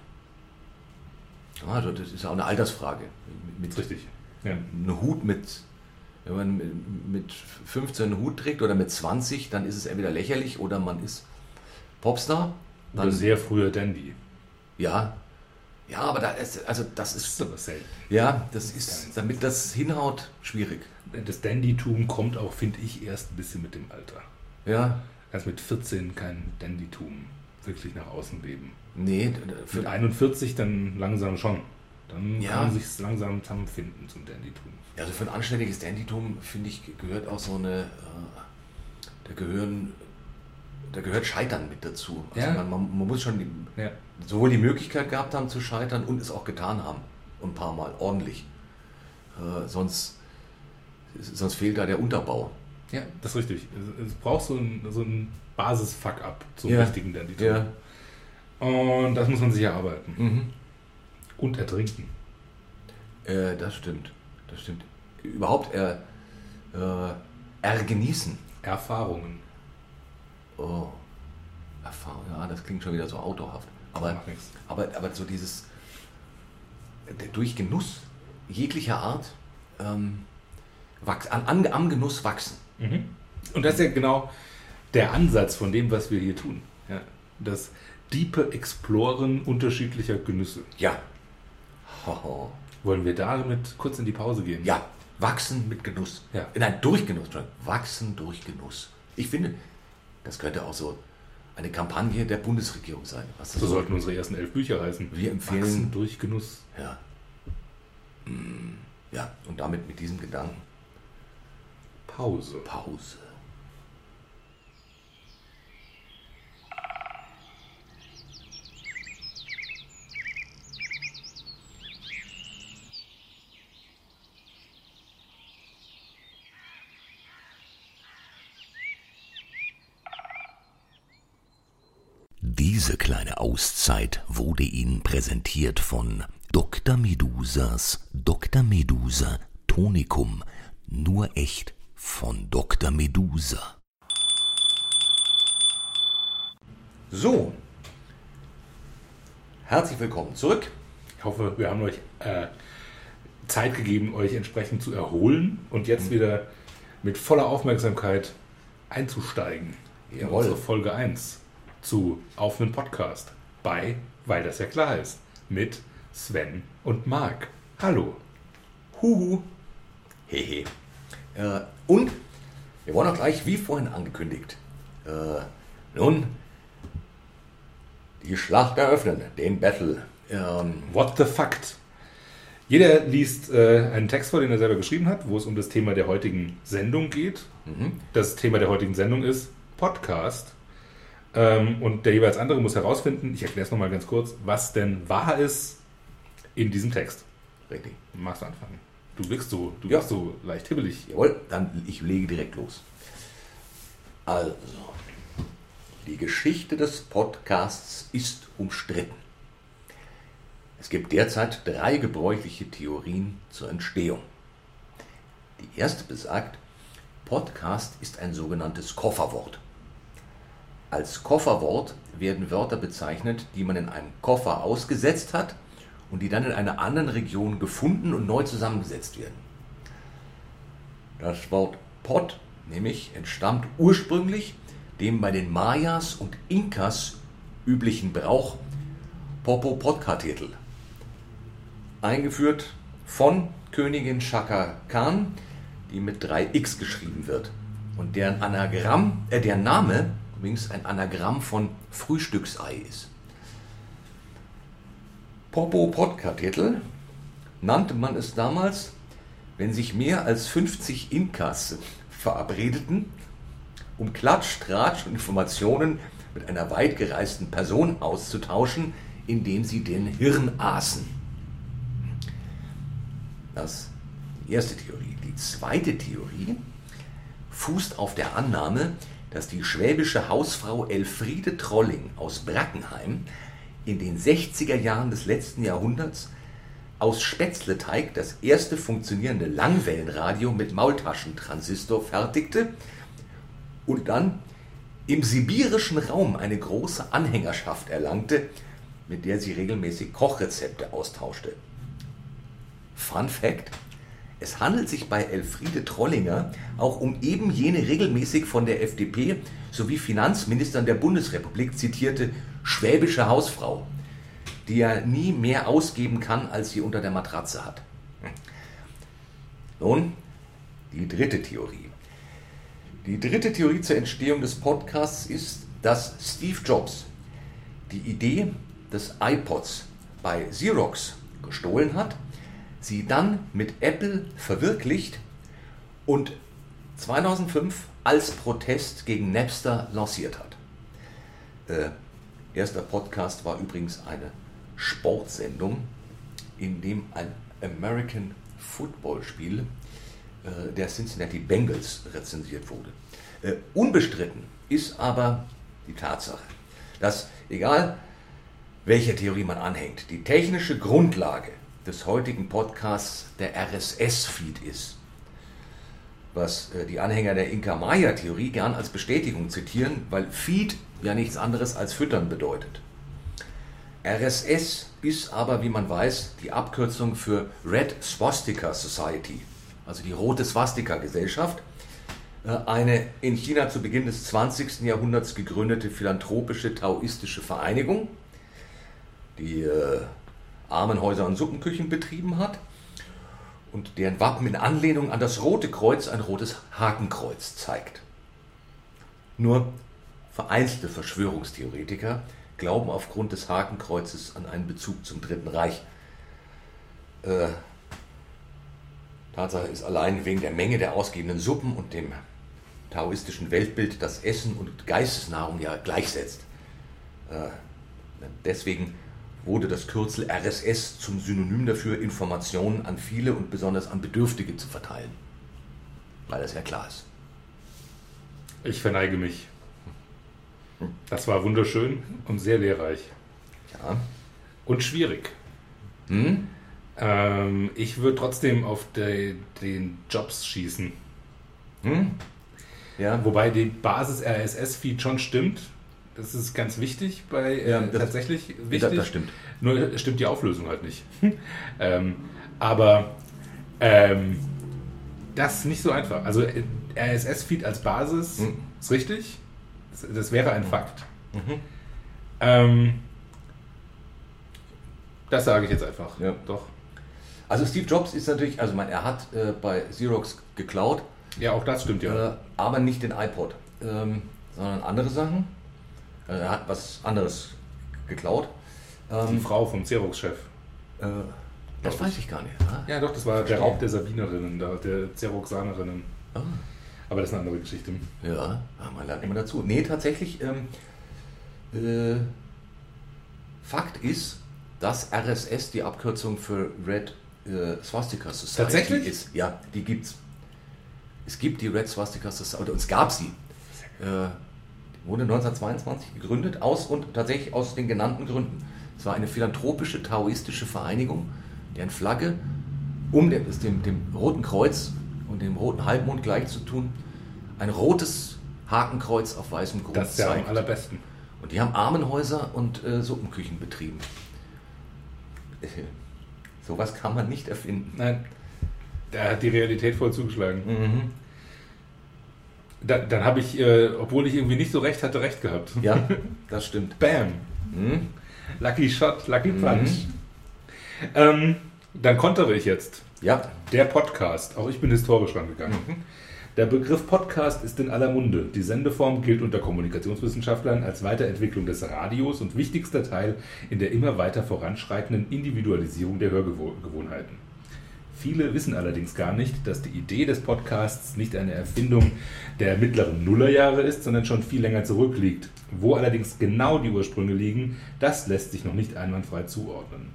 Speaker 1: Also das ist ja auch eine Altersfrage. Mit,
Speaker 2: richtig. Ja.
Speaker 1: einen Hut mit, wenn man mit 15 einen Hut trägt oder mit 20, dann ist es entweder lächerlich oder man ist Popstar.
Speaker 2: Oder
Speaker 1: Dann,
Speaker 2: sehr früher Dandy.
Speaker 1: ja, ja, aber da ist, also das
Speaker 2: Das ist
Speaker 1: ist,
Speaker 2: aber selten.
Speaker 1: ja, das ist, damit das hinhaut, schwierig.
Speaker 2: Das Dandytum kommt auch, finde ich, erst ein bisschen mit dem Alter.
Speaker 1: Ja,
Speaker 2: Erst mit 14 kein Dandytum wirklich nach außen leben.
Speaker 1: nee, für,
Speaker 2: Mit 41 dann langsam schon. Dann
Speaker 1: Ja.
Speaker 2: kann man sich langsam zusammenfinden zum Dandytum.
Speaker 1: also für ein anständiges Dandytum, finde ich, gehört auch so eine, äh, da gehören, da gehört Scheitern mit dazu. Also
Speaker 2: Ja.
Speaker 1: man, man, man muss schon die,
Speaker 2: Ja.
Speaker 1: sowohl die Möglichkeit gehabt haben zu scheitern und es auch getan haben. Und ein paar Mal ordentlich. Äh, sonst, sonst fehlt da der Unterbau.
Speaker 2: Ja, das ist richtig. Es, es braucht so ein, so ein Basis-Fuck-up zum
Speaker 1: Ja.
Speaker 2: richtigen Dandytum.
Speaker 1: Ja.
Speaker 2: Und das muss man sich erarbeiten.
Speaker 1: Mhm.
Speaker 2: Und ertrinken.
Speaker 1: Äh, das stimmt. Das stimmt. Überhaupt äh, äh, ergenießen.
Speaker 2: Erfahrungen.
Speaker 1: Oh. Erfahrung, ja, das klingt schon wieder so autohaft. Aber,
Speaker 2: Macht nichts.
Speaker 1: aber, aber so dieses äh, durch Genuss jeglicher Art ähm, wachs, an, an, am Genuss wachsen.
Speaker 2: Mhm. Und das ist ja genau der Ansatz von dem, was wir hier tun. Ja. Das diepe Exploren unterschiedlicher Genüsse.
Speaker 1: Ja. Hoho.
Speaker 2: Wollen wir damit kurz in die Pause gehen?
Speaker 1: Ja, wachsen mit Genuss.
Speaker 2: Ja.
Speaker 1: Nein, durch Genuss. Wachsen durch Genuss. Ich finde, das könnte auch so eine Kampagne der Bundesregierung sein. Was das
Speaker 2: So sollten unsere ersten elf Bücher heißen.
Speaker 1: Wir empfehlen-
Speaker 2: Wachsen durch Genuss.
Speaker 1: Ja. Mm, Ja, und damit mit diesem Gedanken
Speaker 2: Pause.
Speaker 1: Pause.
Speaker 3: Diese kleine Auszeit wurde Ihnen präsentiert von Dr. Medusas Dr. Medusa Tonikum. Nur echt von Dr. Medusa.
Speaker 1: So. Herzlich willkommen zurück.
Speaker 2: Ich hoffe, wir haben euch äh, Zeit gegeben, euch entsprechend zu erholen und
Speaker 1: Mhm.
Speaker 2: jetzt wieder mit voller Aufmerksamkeit einzusteigen in
Speaker 1: Jawohl.
Speaker 2: unsere Folge 1 zu Auf einen Podcast bei, weil das ja klar ist, mit Sven und Marc. Hallo.
Speaker 1: Huhu. Hehe. Äh, und wir wollen auch gleich, wie vorhin angekündigt, äh, nun die Schlacht eröffnen, den Battle. Ähm,
Speaker 2: What the Fact? Jeder liest äh, einen Text vor, den er selber geschrieben hat, wo es um das Thema der heutigen Sendung geht. Das Thema der heutigen Sendung ist Podcast. Ähm, und der jeweils andere muss herausfinden, ich erkläre es nochmal ganz kurz, was denn wahr ist in diesem Text.
Speaker 1: richtig.
Speaker 2: Magst du anfangen? Du wirkst so, du
Speaker 1: Ja.
Speaker 2: wirkst so leicht hibbelig.
Speaker 1: Jawohl, dann ich lege direkt los. Also, die Geschichte des Podcasts ist umstritten. Es gibt derzeit drei gebräuchliche Theorien zur Entstehung. Die erste besagt, Podcast ist ein sogenanntes Kofferwort. Als Kofferwort werden Wörter bezeichnet, die man in einem Koffer ausgesetzt hat und die dann in einer anderen Region gefunden und neu zusammengesetzt werden. Das Wort Pot nämlich entstammt ursprünglich dem bei den Mayas und Inkas üblichen Brauch Popopotkatetl. Eingeführt von Königin Shaka Khan, die mit 3x geschrieben wird und deren Anagramm, äh, der Name übrigens ein Anagramm von Frühstücksei ist. Popopotkatetl nannte man es damals, wenn sich mehr als 50 Inkas verabredeten, um Klatsch, Tratsch und Informationen mit einer weit gereisten Person auszutauschen, indem sie den Hirn aßen. Das ist die erste Theorie. Die zweite Theorie fußt auf der Annahme, dass die schwäbische Hausfrau Elfriede Trolling aus Brackenheim in den 60er Jahren des letzten Jahrhunderts aus Spätzleteig das erste funktionierende Langwellenradio mit Maultaschentransistor fertigte und dann im sibirischen Raum eine große Anhängerschaft erlangte, mit der sie regelmäßig Kochrezepte austauschte. Fun Fact: Es handelt sich bei Elfriede Trollinger auch um eben jene regelmäßig von der FDP sowie Finanzministern der Bundesrepublik zitierte schwäbische Hausfrau, die ja nie mehr ausgeben kann, als sie unter der Matratze hat. Nun, die dritte Theorie. Die dritte Theorie zur Entstehung des Podcasts ist, dass Steve Jobs die Idee des iPods bei Xerox gestohlen hat, sie dann mit Apple verwirklicht und 2005 als Protest gegen Napster lanciert hat. Äh, erster Podcast war übrigens eine Sportsendung, in dem ein American Football Spiel äh, der Cincinnati Bengals rezensiert wurde. Äh, unbestritten ist aber die Tatsache, dass egal welcher Theorie man anhängt, die technische Grundlage des heutigen Podcasts der RSS-Feed ist, was äh, die Anhänger der Inka-Maya-Theorie gern als Bestätigung zitieren, weil Feed ja nichts anderes als füttern bedeutet. RSS ist aber, wie man weiß, die Abkürzung für Red Swastika Society also die Rote Swastika-Gesellschaft, äh, eine in China zu Beginn des 20. Jahrhunderts gegründete philanthropische taoistische Vereinigung, die äh, Armenhäuser und Suppenküchen betrieben hat und deren Wappen in Anlehnung an das Rote Kreuz ein rotes Hakenkreuz zeigt. Nur vereinzelte Verschwörungstheoretiker glauben aufgrund des Hakenkreuzes an einen Bezug zum Dritten Reich. Äh, Tatsache ist allein wegen der Menge der ausgegebenen Suppen und dem taoistischen Weltbild das Essen und Geistesnahrung ja gleichsetzt. Äh, deswegen wurde das Kürzel RSS zum Synonym dafür, Informationen an viele und besonders an Bedürftige zu verteilen. Weil das ja klar ist.
Speaker 2: Ich verneige mich. Das war wunderschön und sehr lehrreich.
Speaker 1: Ja.
Speaker 2: Und schwierig.
Speaker 1: Hm?
Speaker 2: Ähm, ich würde trotzdem auf de, den Jobs schießen.
Speaker 1: Hm?
Speaker 2: Ja. Wobei die Basis RSS-Feed schon stimmt. Das ist ganz wichtig bei äh,
Speaker 1: Ja,
Speaker 2: tatsächlich wichtig.
Speaker 1: Das, das stimmt.
Speaker 2: Nur stimmt die Auflösung halt nicht. ähm, aber ähm, das ist nicht so einfach. Also äh, RSS-Feed als Basis
Speaker 1: Hm.
Speaker 2: ist richtig. Das, das wäre ein Fakt.
Speaker 1: Mhm.
Speaker 2: Ähm, das sage ich jetzt einfach.
Speaker 1: Ja.
Speaker 2: Doch.
Speaker 1: Also Steve Jobs ist natürlich, also man, er hat äh, bei Xerox geklaut,
Speaker 2: Ja, auch das stimmt ja.
Speaker 1: äh, aber nicht den iPod, ähm, sondern andere Sachen. Äh, er hat was anderes geklaut.
Speaker 2: Die
Speaker 1: Ähm,
Speaker 2: Frau vom Xerox-Chef.
Speaker 1: äh, das weiß ich gar nicht. Ah.
Speaker 2: Ja, doch, das war der. Raub der Sabinerinnen, der, der Xeroxanerinnen.
Speaker 1: Ah.
Speaker 2: Aber das ist eine andere Geschichte.
Speaker 1: Ja, man lernt immer dazu. Nee, tatsächlich, ähm, äh, Fakt ist, dass RSS die Abkürzung für Red äh, Swastika Society
Speaker 2: Tatsächlich?
Speaker 1: ist. Ja, die gibt's. Es gibt die Red Swastika Society, und es gab sie. Äh, wurde 1922 gegründet, aus und tatsächlich aus den genannten Gründen. Es war eine philanthropische taoistische Vereinigung, deren Flagge, um dem, dem, dem Roten Kreuz und dem Roten Halbmond gleich zu tun, ein rotes Hakenkreuz auf weißem Grund
Speaker 2: Das ist ja am
Speaker 1: zeigt.
Speaker 2: allerbesten.
Speaker 1: Und die haben Armenhäuser und äh, Suppenküchen betrieben. Äh, sowas kann man nicht erfinden.
Speaker 2: Nein, da hat die Realität voll zugeschlagen.
Speaker 1: Mhm.
Speaker 2: Da, dann habe ich, äh, obwohl ich irgendwie nicht so recht hatte, recht gehabt.
Speaker 1: Ja, das stimmt.
Speaker 2: Bam.
Speaker 1: Mhm.
Speaker 2: Lucky Shot, Lucky Punch. Ähm, dann kontere ich jetzt.
Speaker 1: Ja,
Speaker 2: Der Podcast. Auch ich bin historisch rangegangen.
Speaker 1: Mhm.
Speaker 2: Der Begriff Podcast ist in aller Munde. Die Sendeform gilt unter Kommunikationswissenschaftlern als Weiterentwicklung des Radios und wichtigster Teil in der immer weiter voranschreitenden Individualisierung der Hörgewohnheiten. Viele wissen allerdings gar nicht, dass die Idee des Podcasts nicht eine Erfindung der mittleren Nullerjahre ist, sondern schon viel länger zurückliegt. Wo allerdings genau die Ursprünge liegen, das lässt sich noch nicht einwandfrei zuordnen.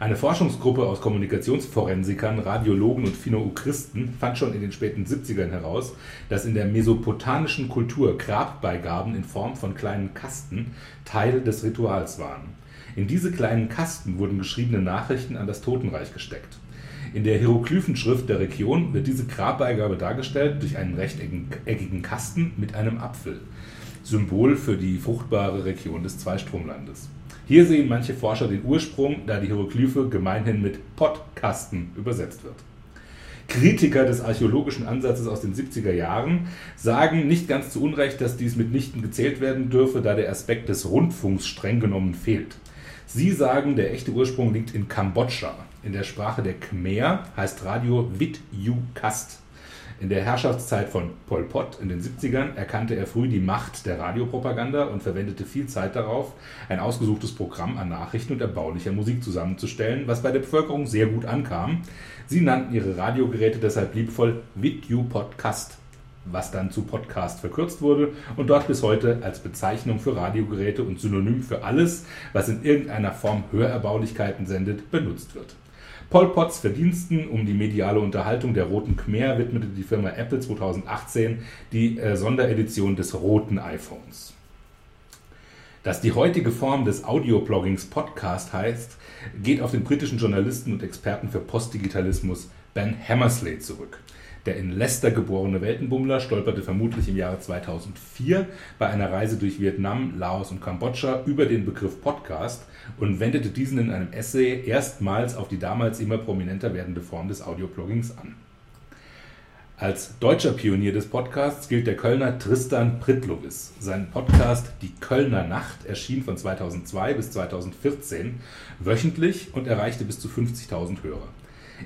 Speaker 2: Eine Forschungsgruppe aus Kommunikationsforensikern, Radiologen und Finno-Ukristen fand schon in den späten 70ern heraus, dass in der mesopotamischen Kultur Grabbeigaben in Form von kleinen Kasten Teil des Rituals waren. In diese kleinen Kasten wurden geschriebene Nachrichten an das Totenreich gesteckt. In der Hieroglyphenschrift der Region wird diese Grabbeigabe dargestellt durch einen rechteckigen Kasten mit einem Apfel. Symbol für die fruchtbare Region des Zweistromlandes. Hier sehen manche Forscher den Ursprung, da die Hieroglyphe gemeinhin mit Podkasten übersetzt wird. Kritiker des archäologischen Ansatzes aus den 70er Jahren sagen nicht ganz zu Unrecht, dass dies mitnichten gezählt werden dürfe, da der Aspekt des Rundfunks streng genommen fehlt. Sie sagen, der echte Ursprung liegt in Kambodscha. In der Sprache der Khmer heißt Radio Wit Yu Kast. In der Herrschaftszeit von Pol Pot in den 70ern erkannte er früh die Macht der Radiopropaganda und verwendete viel Zeit darauf, ein ausgesuchtes Programm an Nachrichten und erbaulicher Musik zusammenzustellen, was bei der Bevölkerung sehr gut ankam. Sie nannten ihre Radiogeräte deshalb liebvoll Vidyu Podcast, was dann zu Podcast verkürzt wurde und dort bis heute als Bezeichnung für Radiogeräte und Synonym für alles, was in irgendeiner Form Hörerbaulichkeiten sendet, benutzt wird. Pol Pots Verdiensten um die mediale Unterhaltung der Roten Khmer widmete die Firma Apple 2018 die äh, Sonderedition des roten iPhones. Dass die heutige Form des Audiobloggings Podcast heißt, geht auf den britischen Journalisten und Experten für Postdigitalismus Ben Hammersley zurück. Der in Leicester geborene Weltenbummler stolperte vermutlich im Jahre 2004 bei einer Reise durch Vietnam, Laos und Kambodscha über den Begriff Podcast und wendete diesen in einem Essay erstmals auf die damals immer prominenter werdende Form des Audiobloggings an. Als deutscher Pionier des Podcasts gilt der Kölner Tristan Pritlowis. Sein Podcast Die Kölner Nacht erschien von 2002 bis 2014 wöchentlich und erreichte bis zu 50.000 Hörer.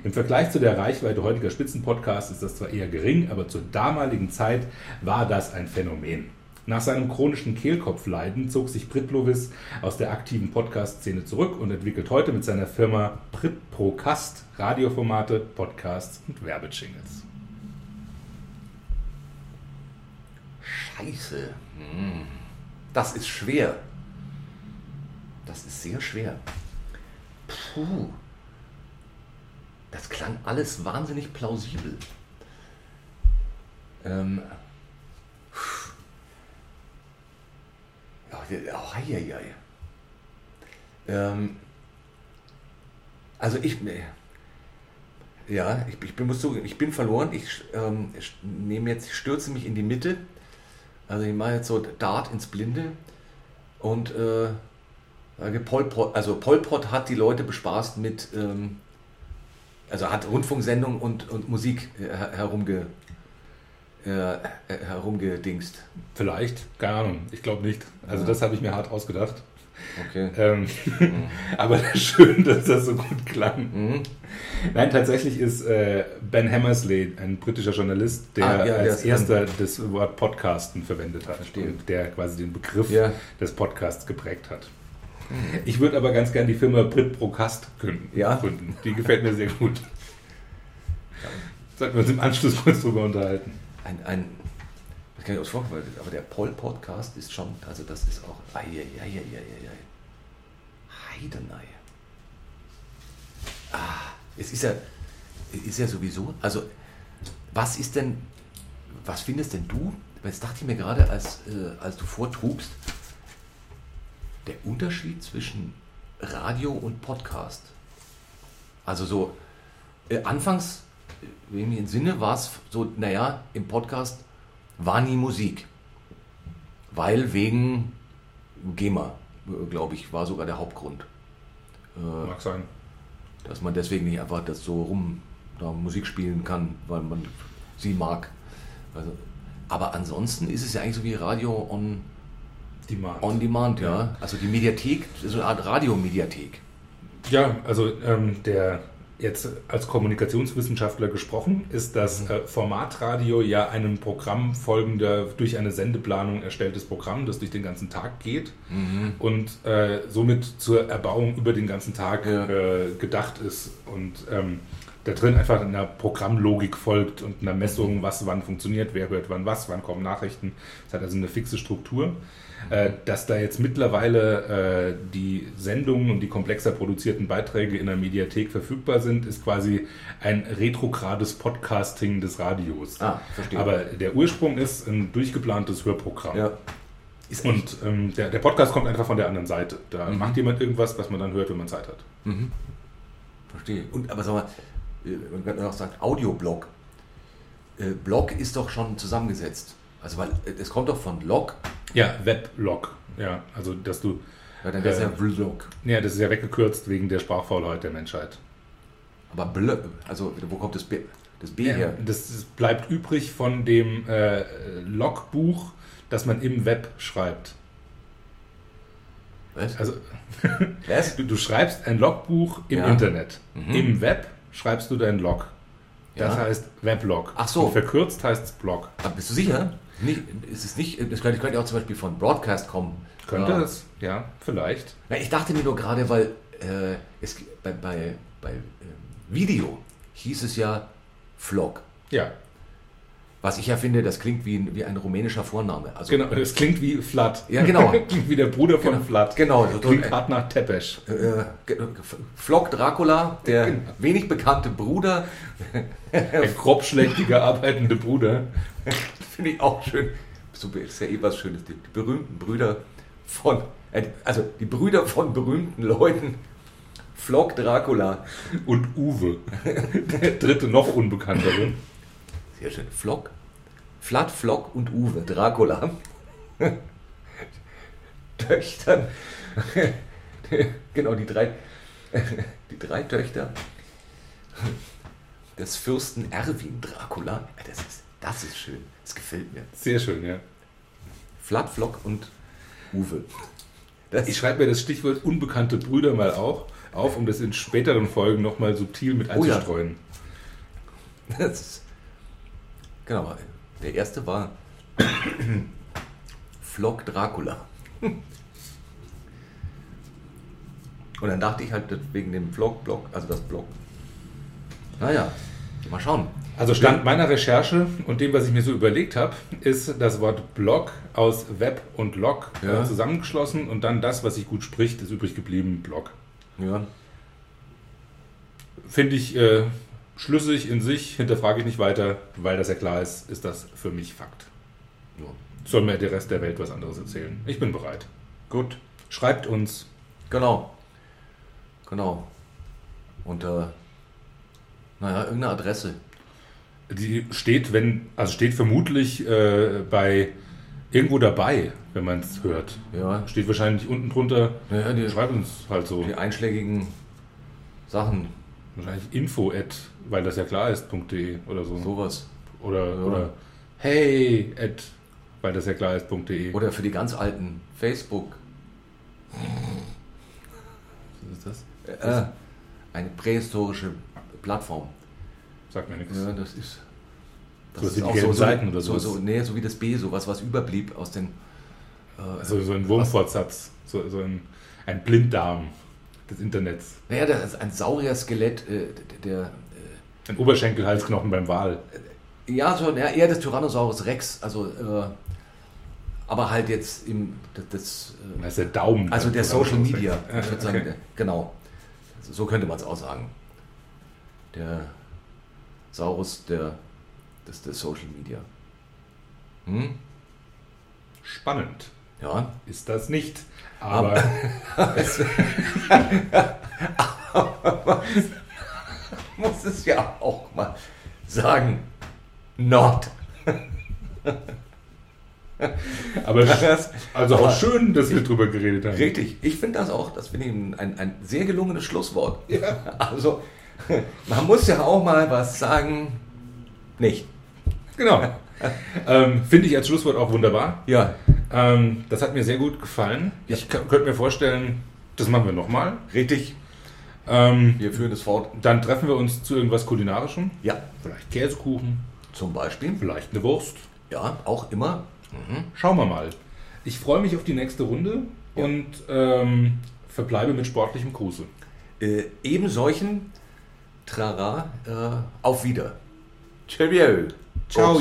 Speaker 2: Im Vergleich zu der Reichweite heutiger Spitzenpodcasts ist das zwar eher gering, aber zur damaligen Zeit war das ein Phänomen. Nach seinem chronischen Kehlkopfleiden zog sich Pritlowis aus der aktiven Podcast-Szene zurück und entwickelt heute mit seiner Firma Pritprocast Radioformate, Podcasts und Werbejingles.
Speaker 1: Scheiße. Hm. Das ist schwer. Das ist sehr schwer. Puh. Das klang alles wahnsinnig plausibel. Ähm. Oh, hei, hei, hei. Ähm. Also ich. Ja, ich, ich bin, muss zugeben, ich bin verloren. Ich, ähm, ich nehme jetzt, ich stürze mich in die Mitte. Also ich mache jetzt so Dart ins Blinde und äh, Pol Pot, also Pol hat die Leute bespaßt mit, ähm, also hat Rundfunksendung und, und Musik äh, her- herumge, äh, herumgedingst.
Speaker 2: Vielleicht, keine Ahnung, ich glaube nicht. Also
Speaker 1: Ja.
Speaker 2: das habe ich mir hart ausgedacht.
Speaker 1: Okay.
Speaker 2: Ähm, aber schön, dass das so gut klang.
Speaker 1: Mhm.
Speaker 2: Nein, tatsächlich ist äh, Ben Hammersley ein britischer Journalist, der
Speaker 1: Ah, ja,
Speaker 2: als erster das Wort Podcasten verwendet hat.
Speaker 1: Verstehe.
Speaker 2: Und der quasi den Begriff
Speaker 1: Ja.
Speaker 2: des Podcasts geprägt hat. Ich würde aber ganz gern die Firma Brit Procast gründen.
Speaker 1: Ja.
Speaker 2: gründen. Die gefällt mir sehr gut. Sollten wir uns im Anschluss kurz drüber unterhalten.
Speaker 1: Ein, ein, ich kann nicht aus vorgefallen, aber der Pol Podcast ist schon, also das ist auch, ei, ei, ei, ei, ei, ei, ei. Heidenei. Ah, es ist ja, ist ja sowieso, also was ist denn, was findest denn du, jetzt dachte ich mir gerade, als, äh, als du vortrugst, der Unterschied zwischen Radio und Podcast? Also so, äh, anfangs, äh, wenn ich im Sinne war es so, naja, im Podcast war nie Musik. Weil wegen GEMA, glaube ich, war sogar der Hauptgrund. Äh,
Speaker 2: Mag sein.
Speaker 1: dass man deswegen nicht einfach das so rum da Musik spielen kann, weil man sie mag. Also, aber ansonsten ist es ja eigentlich so wie Radio on,
Speaker 2: Demand.
Speaker 1: on Demand, ja. Also die Mediathek, so eine Art Radiomediathek.
Speaker 2: Ja, also ähm, der jetzt als Kommunikationswissenschaftler gesprochen, ist das äh, Formatradio ja einem Programm folgender, durch eine Sendeplanung erstelltes Programm, das durch den ganzen Tag geht und äh, somit zur Erbauung über den ganzen Tag
Speaker 1: Ja.
Speaker 2: äh, gedacht ist und ähm, da drin einfach einer Programmlogik folgt und einer Messung, was wann funktioniert, wer hört wann was, wann kommen Nachrichten. Es hat also eine fixe Struktur. Äh, dass da jetzt mittlerweile äh, die Sendungen und die komplexer produzierten Beiträge in der Mediathek verfügbar sind, ist quasi ein retrogrades Podcasting des Radios.
Speaker 1: Ah, verstehe.
Speaker 2: Aber der Ursprung ist ein durchgeplantes Hörprogramm.
Speaker 1: Ja.
Speaker 2: Und ähm, der, der Podcast kommt einfach von der anderen Seite. Da
Speaker 1: Mhm.
Speaker 2: macht jemand irgendwas, was man dann hört, wenn man Zeit hat.
Speaker 1: verstehe. Und aber sag mal, äh, wenn man auch sagt Audioblog, äh, Blog ist doch schon zusammengesetzt. Also weil äh, es kommt doch von Log,
Speaker 2: Ja, Weblog. Ja, also dass du.
Speaker 1: ja, dann wäre es
Speaker 2: Äh,
Speaker 1: ja Vlog.
Speaker 2: Ja, das ist ja weggekürzt wegen der Sprachfaulheit der Menschheit.
Speaker 1: Aber Bl, also wo kommt das B, das B her?
Speaker 2: Das, bleibt übrig von dem äh, Logbuch, das man im Web schreibt.
Speaker 1: Was?
Speaker 2: Also du, du schreibst ein Logbuch im
Speaker 1: Ja.
Speaker 2: Internet.
Speaker 1: Mhm.
Speaker 2: Im Web schreibst du dein Log. Das
Speaker 1: Ja.
Speaker 2: heißt Weblog.
Speaker 1: Ach so.
Speaker 2: Und verkürzt heißt es Blog.
Speaker 1: Aber bist du sicher? Nicht, ist es nicht, das könnte, könnte auch zum Beispiel von Broadcast kommen.
Speaker 2: Könnte
Speaker 1: ja.
Speaker 2: es? Ja, vielleicht.
Speaker 1: Na, ich dachte mir nur gerade, weil äh, es bei, bei, bei äh, Video hieß es ja Vlog.
Speaker 2: Ja,
Speaker 1: Was ich ja finde, das klingt wie ein, wie ein rumänischer Vorname. Also,
Speaker 2: genau. Es klingt wie Vlad.
Speaker 1: Ja, genau.
Speaker 2: klingt wie der Bruder von
Speaker 1: Genau.
Speaker 2: Vlad.
Speaker 1: Genau, so-
Speaker 2: Klingt gerade nach Tepesch.
Speaker 1: Äh, ge- Vlog Dracula, der
Speaker 2: Genau.
Speaker 1: wenig bekannte Bruder,
Speaker 2: Der grobschlächtige arbeitende Bruder.
Speaker 1: finde ich auch schön. So ist ja eh was Schönes. Die, berühmten Brüder von, äh, also die Brüder von berühmten Leuten. Vlog Dracula.
Speaker 2: Und Uwe. Der dritte, noch unbekanntere.
Speaker 1: Sehr schön. Flock. Flat, Flock und Uwe. Dracula. Töchtern. genau, die drei, die drei Töchter des Fürsten Erwin Dracula. Das ist, das ist schön. Das gefällt mir.
Speaker 2: Sehr schön, ja.
Speaker 1: Flat, Flock und Uwe. Das
Speaker 2: Ich schreibe mir das Stichwort unbekannte Brüder mal auch auf, um das in späteren Folgen nochmal subtil mit
Speaker 1: Oh ja.
Speaker 2: einzustreuen.
Speaker 1: Das ist, genau, der erste war Flock Dracula. Und dann dachte ich halt wegen dem Vlog-Blog, also das Blog. Naja, mal schauen.
Speaker 2: Also Stand meiner Recherche und dem, was ich mir so überlegt habe, ist das Wort Blog aus Web und Log
Speaker 1: Ja.
Speaker 2: äh, zusammengeschlossen und dann das, was sich gut spricht, ist übrig geblieben, Blog.
Speaker 1: Ja,
Speaker 2: Finde ich äh, schlüssig in sich, hinterfrage ich nicht weiter, weil das ja klar ist, ist das für mich Fakt.
Speaker 1: so.
Speaker 2: Soll mir der Rest der Welt was anderes erzählen? Ich bin bereit.
Speaker 1: gut.
Speaker 2: Schreibt uns.
Speaker 1: Genau. Genau. Unter, naja, irgendeine Adresse.
Speaker 2: Die steht, wenn, also steht vermutlich äh, bei irgendwo dabei, wenn man es hört.
Speaker 1: Ja,
Speaker 2: Steht wahrscheinlich unten drunter.
Speaker 1: Ja, die-
Speaker 2: Schreibt uns halt so.
Speaker 1: die einschlägigen Sachen,
Speaker 2: Wahrscheinlich info at, weil das ja klar ist.de oder so.
Speaker 1: sowas.
Speaker 2: Oder,
Speaker 1: Ja.
Speaker 2: oder hey at, weil das ja klar ist.de.
Speaker 1: Oder für die ganz alten Facebook.
Speaker 2: Was ist das?
Speaker 1: Äh, eine prähistorische Plattform.
Speaker 2: Sagt mir nichts.
Speaker 1: Ja, das ist.
Speaker 2: Sowas wie die gelben Seiten oder
Speaker 1: so,
Speaker 2: sowas.
Speaker 1: so, nee, so wie das B, sowas, was überblieb aus den. Äh,
Speaker 2: Also so ein Wurmfortsatz, so, so ein, ein Blinddarm des Internets.
Speaker 1: naja, das ist ein Saurier-Skelett, äh, der.
Speaker 2: Ein Oberschenkelhalsknochen beim Wal.
Speaker 1: Äh, ja, so, ja, eher das Tyrannosaurus Rex, also. Äh, aber halt jetzt im. Das, das, äh,
Speaker 2: Das ist der Daumen.
Speaker 1: also der Social Media,
Speaker 2: Ja,
Speaker 1: ich würde sagen,
Speaker 2: okay.
Speaker 1: der, genau. So könnte man es auch sagen. Der Saurus der, des, des Social Media. Hm?
Speaker 2: Spannend
Speaker 1: Ja.
Speaker 2: ist das nicht. Aber
Speaker 1: muss es ja auch mal sagen. Not.
Speaker 2: Aber
Speaker 1: Das-
Speaker 2: also
Speaker 1: aber-
Speaker 2: auch schön, dass wir drüber geredet haben.
Speaker 1: Richtig, ich finde das auch, das finde ich ein, ein, sehr gelungenes Schlusswort. Also, man muss ja auch mal was sagen. Nicht.
Speaker 2: Genau. ähm, Finde ich als Schlusswort auch wunderbar.
Speaker 1: Ja,
Speaker 2: Ähm, das hat mir sehr gut gefallen. Ich könnte mir vorstellen, das machen wir nochmal.
Speaker 1: richtig.
Speaker 2: Ähm,
Speaker 1: Wir führen es fort.
Speaker 2: dann treffen wir uns zu irgendwas Kulinarischem.
Speaker 1: Ja,
Speaker 2: Vielleicht Käsekuchen,
Speaker 1: zum Beispiel.
Speaker 2: vielleicht eine Wurst.
Speaker 1: Ja, auch immer.
Speaker 2: Schauen wir mal. Ich freue mich auf die nächste Runde
Speaker 1: Ja.
Speaker 2: und ähm, verbleibe mit sportlichem Gruße.
Speaker 1: Äh, eben solchen Trara äh, auf Wieder. Cheerio.
Speaker 2: Ciao.